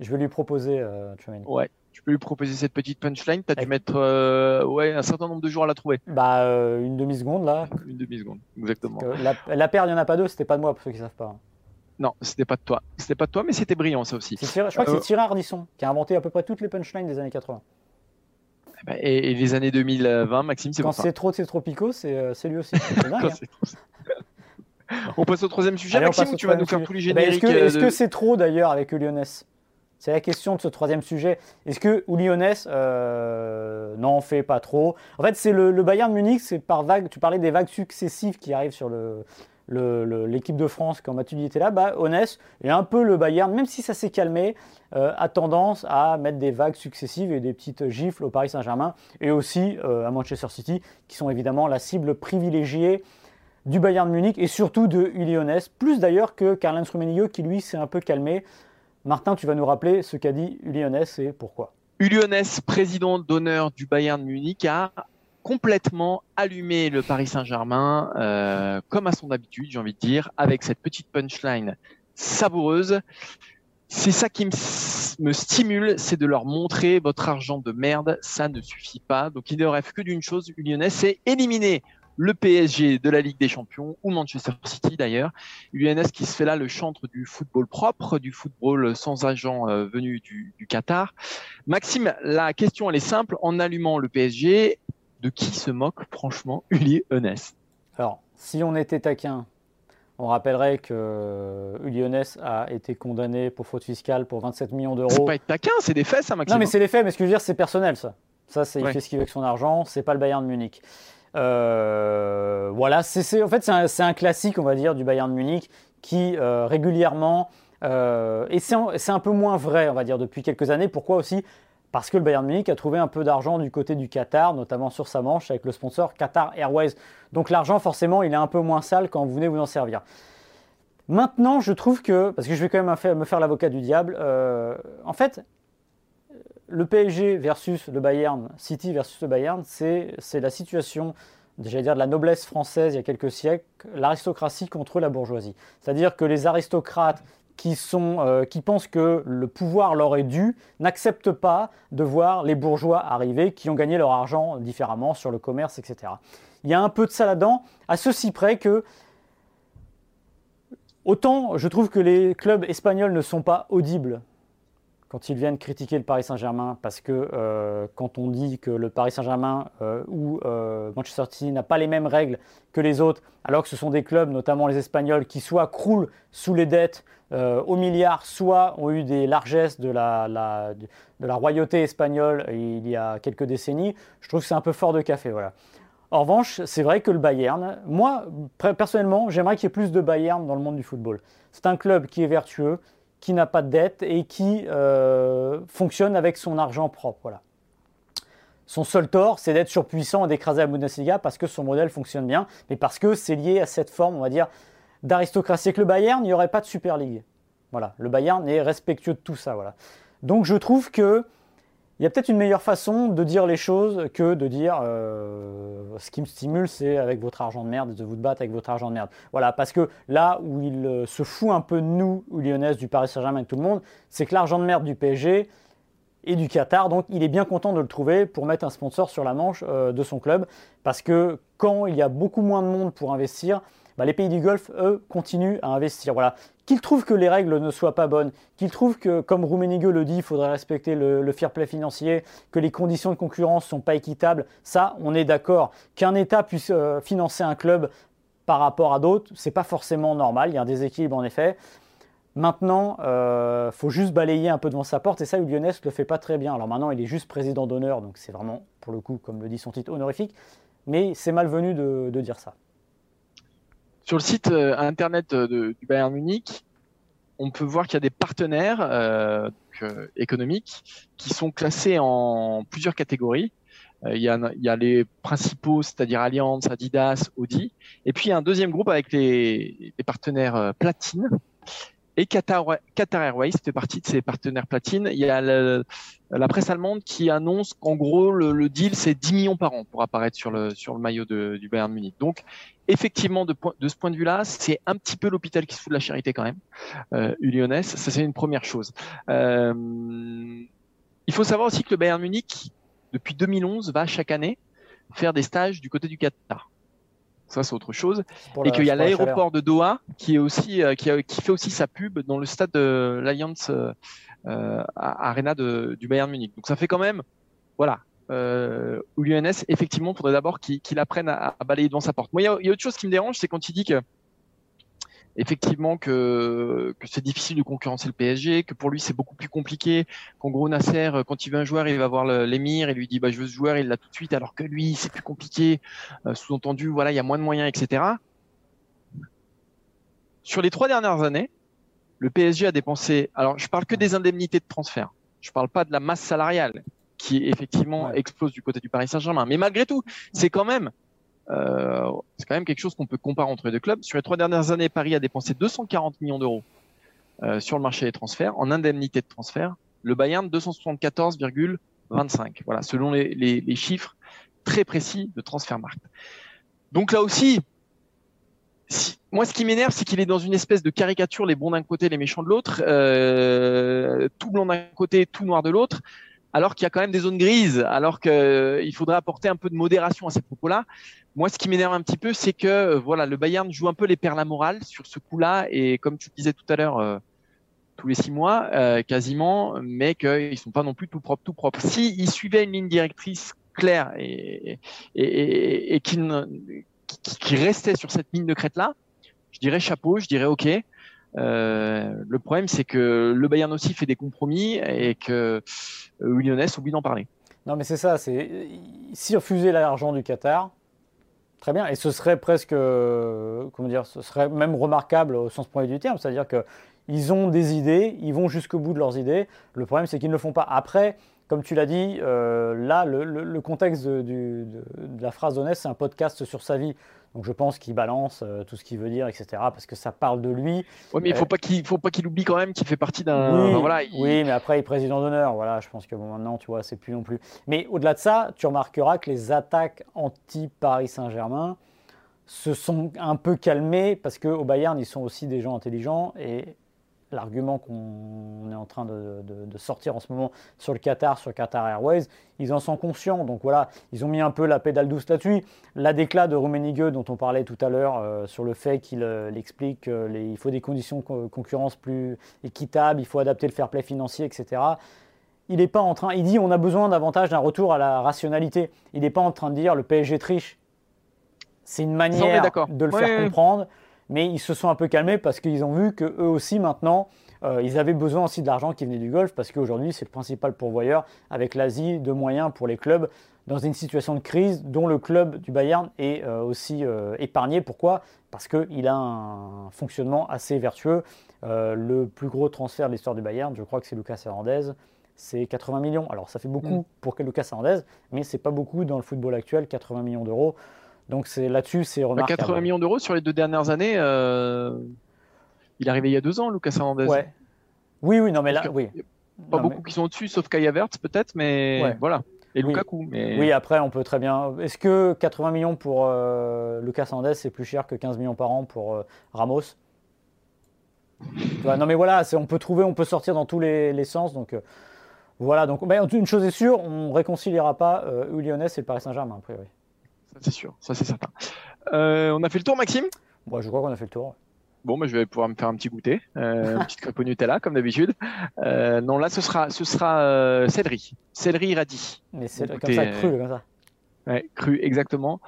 Je, vais, lui proposer euh, Ouais. Tu peux lui proposer cette petite punchline. Tu as dû mettre euh, ouais, un certain nombre de jours à la trouver. Bah, euh, une demi-seconde là. Une demi-seconde, exactement. La, la, paire, il n'y en a pas deux, c'était pas de moi pour ceux qui ne savent pas. Non, c'était pas de toi. C'était pas de toi, mais c'était brillant ça aussi. je crois que c'est Thierry Ardisson qui a inventé à peu près toutes les punchlines des années 80. Eh ben, et, les années 2020, Maxime, c'est Quand c'est trop, c'est trop picot, c'est lui aussi. (laughs) On passe au troisième sujet, Maxime, ou tu vas nous faire tous les eh ben, génériques Est-ce que c'est trop d'ailleurs avec Lyonès c'est la question de ce troisième sujet. Est-ce que ou Lyonès euh, n'en fait pas trop? En fait, c'est le, Bayern Munich, c'est par vague. Tu parlais des vagues successives qui arrivent sur l'équipe de France quand Mathieu était là, bah, Honest et un peu le Bayern, même si ça s'est calmé, euh, a tendance à mettre des vagues successives et des petites gifles au Paris Saint-Germain et aussi euh, à Manchester City, qui sont évidemment la cible privilégiée du Bayern Munich et surtout de Uli plus d'ailleurs que Karl-Heinz qui lui s'est un peu calmé Martin, tu vas nous rappeler ce qu'a dit Uliones et pourquoi. Uliones, président d'honneur du Bayern Munich, a complètement allumé le Paris Saint-Germain, euh, comme à son habitude, j'ai envie de dire, avec cette petite punchline savoureuse. C'est ça qui me, stimule, c'est de leur montrer votre argent de merde, ça ne suffit pas. Donc il ne rêve que d'une chose, Uliones, c'est éliminer le PSG de la Ligue des Champions ou Manchester City d'ailleurs. UNS qui se fait là le chantre du football propre, du football sans agent euh, venu du, Qatar. Maxime, la question elle est simple. En allumant le PSG, de qui se moque franchement (laughs) Uli Eunès Alors, si on était taquin, on rappellerait que Uli a été condamné pour faute fiscale pour 27 millions d'euros. C'est pas être taquin, c'est des faits ça Maxime. Non mais c'est des faits, mais ce que je veux dire c'est personnel ça. Ça, c'est il fait ce qu'il veut avec son argent, c'est pas le Bayern de Munich. Euh, voilà, c'est, en fait, c'est un, classique, on va dire, du Bayern de Munich qui euh, régulièrement, euh, et c'est, un peu moins vrai, on va dire, depuis quelques années. Pourquoi aussi? Parce que le Bayern de Munich a trouvé un peu d'argent du côté du Qatar, notamment sur sa manche avec le sponsor Qatar Airways. Donc l'argent, forcément, il est un peu moins sale quand vous venez vous en servir. Maintenant, je trouve que, parce que je vais quand même me faire l'avocat du diable, en fait, le PSG versus le Bayern, City versus le Bayern, c'est la situation, déjà dire de la noblesse française il y a quelques siècles, l'aristocratie contre la bourgeoisie. C'est-à-dire que les aristocrates qui, sont, euh, qui pensent que le pouvoir leur est dû n'acceptent pas de voir les bourgeois arriver qui ont gagné leur argent différemment sur le commerce, etc. Il y a un peu de ça là-dedans, à ceci près que autant je trouve que les clubs espagnols ne sont pas audibles quand ils viennent critiquer le Paris Saint-Germain, parce que euh, quand on dit que le Paris Saint-Germain euh, ou euh, Manchester City n'a pas les mêmes règles que les autres, alors que ce sont des clubs, notamment les Espagnols, qui soit croulent sous les dettes au milliard, soit ont eu des largesses de la, de la royauté espagnole il y a quelques décennies, je trouve que c'est un peu fort de café. Voilà. En revanche, c'est vrai que le Bayern, moi personnellement, j'aimerais qu'il y ait plus de Bayern dans le monde du football. C'est un club qui est vertueux, qui n'a pas de dette et qui euh, fonctionne avec son argent propre. Voilà. Son seul tort, c'est d'être surpuissant et d'écraser la Bundesliga parce que son modèle fonctionne bien, mais parce que c'est lié à cette forme, on va dire, d'aristocratie. Avec le Bayern, il n'y aurait pas de Super League. Voilà, le Bayern est respectueux de tout ça. Voilà. Donc je trouve que il y a peut-être une meilleure façon de dire les choses que de dire euh, ce qui me stimule, c'est avec votre argent de merde, de vous battre avec votre argent de merde. Voilà, parce que là où il euh, se fout un peu de nous, ou Lyonnaise, du Paris Saint-Germain et tout le monde, c'est que l'argent de merde du PSG et du Qatar, donc il est bien content de le trouver pour mettre un sponsor sur la manche euh, de son club, parce que quand il y a beaucoup moins de monde pour investir, bah, les pays du Golfe, eux, continuent à investir. Voilà. Qu'ils trouvent que les règles ne soient pas bonnes, qu'ils trouvent que, comme Rummenigge le dit, il faudrait respecter le, fair play financier, que les conditions de concurrence ne sont pas équitables, ça, on est d'accord. Qu'un État puisse euh, financer un club par rapport à d'autres, c'est pas forcément normal, il y a un déséquilibre en effet. Maintenant, il euh, faut juste balayer un peu devant sa porte, et ça, Lyonnais ne le fait pas très bien. Alors maintenant, il est juste président d'honneur, donc c'est vraiment, pour le coup, comme le dit son titre, honorifique, mais c'est malvenu de dire ça. Sur le site euh, internet du Bayern Munich, on peut voir qu'il y a des partenaires euh, euh, économiques qui sont classés en plusieurs catégories. il, y a, les principaux, c'est-à-dire Allianz, Adidas, Audi. Et puis il y a un deuxième groupe avec les, partenaires platine. Et Qatar, Airways fait partie de ses partenaires platine. Il y a la presse allemande qui annonce qu'en gros, le, deal, c'est 10 millions par an pour apparaître sur le, sur le maillot du Bayern Munich. Donc, effectivement, de, de ce point de vue-là, c'est un petit peu l'hôpital qui se fout de la charité quand même, euh, Ulionès. Ça, c'est une première chose. Euh, Il faut savoir aussi que le Bayern Munich, depuis 2011, va chaque année faire des stages du côté du Qatar. Ça, c'est autre chose. Et qu'il y a l'aéroport de Doha qui, est aussi, euh, qui, qui, fait aussi sa pub dans le stade de l'Alliance euh, euh Arena de, du Bayern Munich. Donc ça fait quand même, voilà, euh, l'UNS, effectivement, faudrait d'abord qu'il apprenne à, balayer devant sa porte. Moi, il y, y, a autre chose qui me dérange, c'est quand il dit que effectivement que, que c'est difficile de concurrencer le PSG, que pour lui c'est beaucoup plus compliqué, qu'en gros Nasser, quand il veut un joueur, il va voir l'émir et lui dit bah, je veux ce joueur, il l'a tout de suite, alors que lui c'est plus compliqué, euh, sous-entendu voilà il y a moins de moyens, etc. Sur les trois dernières années, le PSG a dépensé, alors je parle que des indemnités de transfert, je parle pas de la masse salariale qui effectivement explose du côté du Paris Saint-Germain, mais malgré tout, c'est quand même euh, c'est quand même quelque chose qu'on peut comparer entre les deux clubs. Sur les trois dernières années, Paris a dépensé 240 millions d'euros euh, sur le marché des transferts, en indemnité de transfert. Le Bayern, 274,25. Voilà, selon les, les, les, chiffres très précis de Transfermarkt. Donc là aussi, si, moi, ce qui m'énerve, c'est qu'il est dans une espèce de caricature, les bons d'un côté, les méchants de l'autre, euh, tout blanc d'un côté, tout noir de l'autre alors qu'il y a quand même des zones grises, alors qu'il euh, faudrait apporter un peu de modération à ces propos-là. Moi, ce qui m'énerve un petit peu, c'est que euh, voilà, le Bayern joue un peu les perles à morale sur ce coup-là, et comme tu disais tout à l'heure, tous les six mois, quasiment, mais qu'ils sont pas non plus tout propres, tout propres. Si ils suivaient une ligne directrice claire et, et, et, qui, qui restait sur cette ligne de crête-là, je dirais chapeau, je dirais ok. Euh, le problème, c'est que le Bayern aussi fait des compromis et que euh, Lyonnais oublie d'en parler. Non, mais c'est ça. C'est si refuser l'argent du Qatar, très bien. Et ce serait presque, euh, comment dire, ce serait même remarquable au sens premier du terme. C'est-à-dire que ils ont des idées, ils vont jusqu'au bout de leurs idées. Le problème, c'est qu'ils ne le font pas. Après, comme tu l'as dit, euh, là, le, contexte de, de, la phrase d'Honnête, c'est un podcast sur sa vie. Donc je pense qu'il balance euh, tout ce qu'il veut dire, etc. Parce que ça parle de lui. Oui, mais il ne faut pas qu'il faut pas qu'il oublie quand même qu'il fait partie d'un. Oui, voilà, oui, mais après il est président d'honneur. Voilà, je pense que bon, maintenant, tu vois, c'est plus non plus. Mais au-delà de ça, tu remarqueras que les attaques anti-Paris Saint-Germain se sont un peu calmées parce qu'au Bayern, ils sont aussi des gens intelligents et l'argument qu'on est en train de, sortir en ce moment sur le Qatar, sur Qatar Airways, ils en sont conscients. Donc voilà, ils ont mis un peu la pédale douce là-dessus. La déclat de Rummenigge dont on parlait tout à l'heure euh, sur le fait qu'il euh, explique qu'il faut des conditions de concurrence plus équitables, il faut adapter le fair play financier, etc. Il n'est pas en train, il dit on a besoin davantage d'un retour à la rationalité. Il n'est pas en train de dire le PSG triche. C'est une manière de le faire comprendre mais ils se sont un peu calmés parce qu'ils ont vu qu'eux aussi maintenant, euh, ils avaient besoin aussi de l'argent qui venait du golf parce qu'aujourd'hui c'est le principal pourvoyeur avec l'Asie de moyens pour les clubs dans une situation de crise dont le club du Bayern est euh, aussi euh, épargné. Pourquoi? Parce qu'il a un fonctionnement assez vertueux. le plus gros transfert de l'histoire du Bayern, je crois que c'est Lucas Hernandez, c'est 80 millions. Alors ça fait beaucoup mm. pour Lucas Hernandez, mais c'est pas beaucoup dans le football actuel, 80 millions d'euros. Donc c'est là-dessus, c'est bah, remarquable. 80 millions d'euros sur les deux dernières années. Euh, il est arrivé il y a deux ans, Lucas Hernandez. Ouais. Oui, oui, non, mais là, oui. Pas beaucoup qui sont au-dessus, sauf Kai Havertz peut-être, mais voilà. Et Lukaku. Mais... Oui, après, on peut très bien. Est-ce que 80 millions pour euh, Lucas Hernandez, c'est plus cher que 15 millions par an pour euh, Ramos? Non, mais voilà, on peut trouver, on peut sortir dans tous les, sens. Donc voilà. Donc, une chose est sûre, on réconciliera pas euh, et le Paris Saint-Germain, a priori c'est sûr, ça c'est certain. Euh, on a fait le tour, Maxime? Moi, Je crois qu'on a fait le tour. Bon, bah, je vais pouvoir me faire un petit goûter, euh, une petite (laughs) crêpe au Nutella, comme d'habitude. Euh, non, là, ce sera, ce sera céleri, céleri radis. Mais c'est comme ça, cru, comme ça. Ouais, cru, exactement.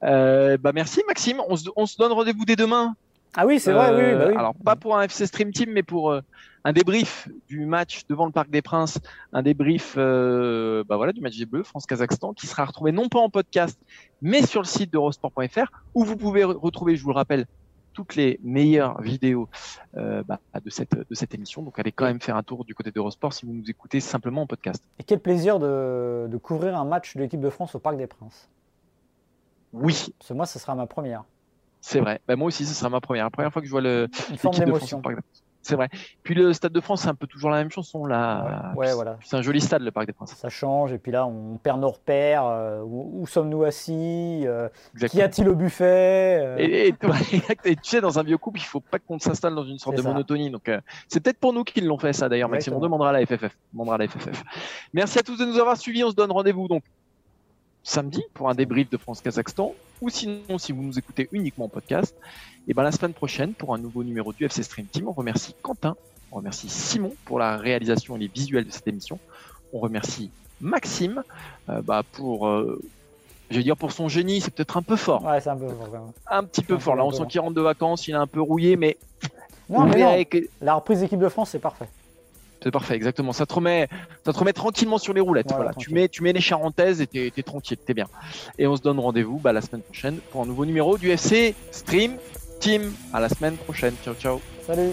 bah, merci, Maxime. On se, on se donne rendez-vous dès demain ah oui, c'est vrai, oui, bah oui, Alors, pas pour un FC Stream Team, mais pour un débrief du match devant le Parc des Princes, un débrief euh, bah voilà, du match des Bleus, France-Kazakhstan, qui sera retrouvé non pas en podcast, mais sur le site d'Eurosport.fr, où vous pouvez retrouver, je vous le rappelle, toutes les meilleures vidéos euh, bah, de, cette, de cette émission. Donc allez quand même faire un tour du côté d'Eurosport si vous nous écoutez simplement en podcast. Et quel plaisir de, de couvrir un match de l'équipe de France au Parc des Princes. Oui. Parce que moi, ce sera ma première. C'est vrai. Bah, moi aussi, ce sera ma première. La première fois que je vois le. Une forme d'émotion. C'est vrai. Puis le Stade de France, c'est un peu toujours la même chanson là. Ouais, voilà. C'est un joli stade, le Parc des Princes. Ça change, et puis là, on perd nos repères. Euh, où, sommes-nous assis euh, Qu'y a-t-il au buffet euh (laughs) et, tu sais, dans un vieux couple, il faut pas qu'on s'installe dans une sorte de monotonie. Donc, c'est peut-être pour nous qu'ils l'ont fait ça d'ailleurs, Maxime. On demandera à la FFF. On demandera à la FFF. Merci à tous de nous avoir suivis. On se donne rendez-vous donc samedi pour un débrief de France-Kazakhstan, ou sinon, si vous nous écoutez uniquement en podcast, et ben la semaine prochaine pour un nouveau numéro du FC Stream Team. On remercie Quentin, on remercie Simon pour la réalisation et les visuels de cette émission. On remercie Maxime euh, bah, pour, euh, je vais dire pour son génie, c'est peut-être un peu fort. Ouais, c'est un peu fort. Un petit peu fort. Là, on sent qu'il rentre de vacances, il est un peu rouillé, mais. Non, mais La reprise d'équipe de France, c'est parfait. C'est parfait, exactement. Ça te remet, ça te remet tranquillement sur les roulettes. Voilà, tu mets, tu mets les charentaises et t'es, es tranquille, t'es bien. Et on se donne rendez-vous bah, la semaine prochaine pour un nouveau numéro du FC Stream Team. À la semaine prochaine. Ciao, ciao. Salut.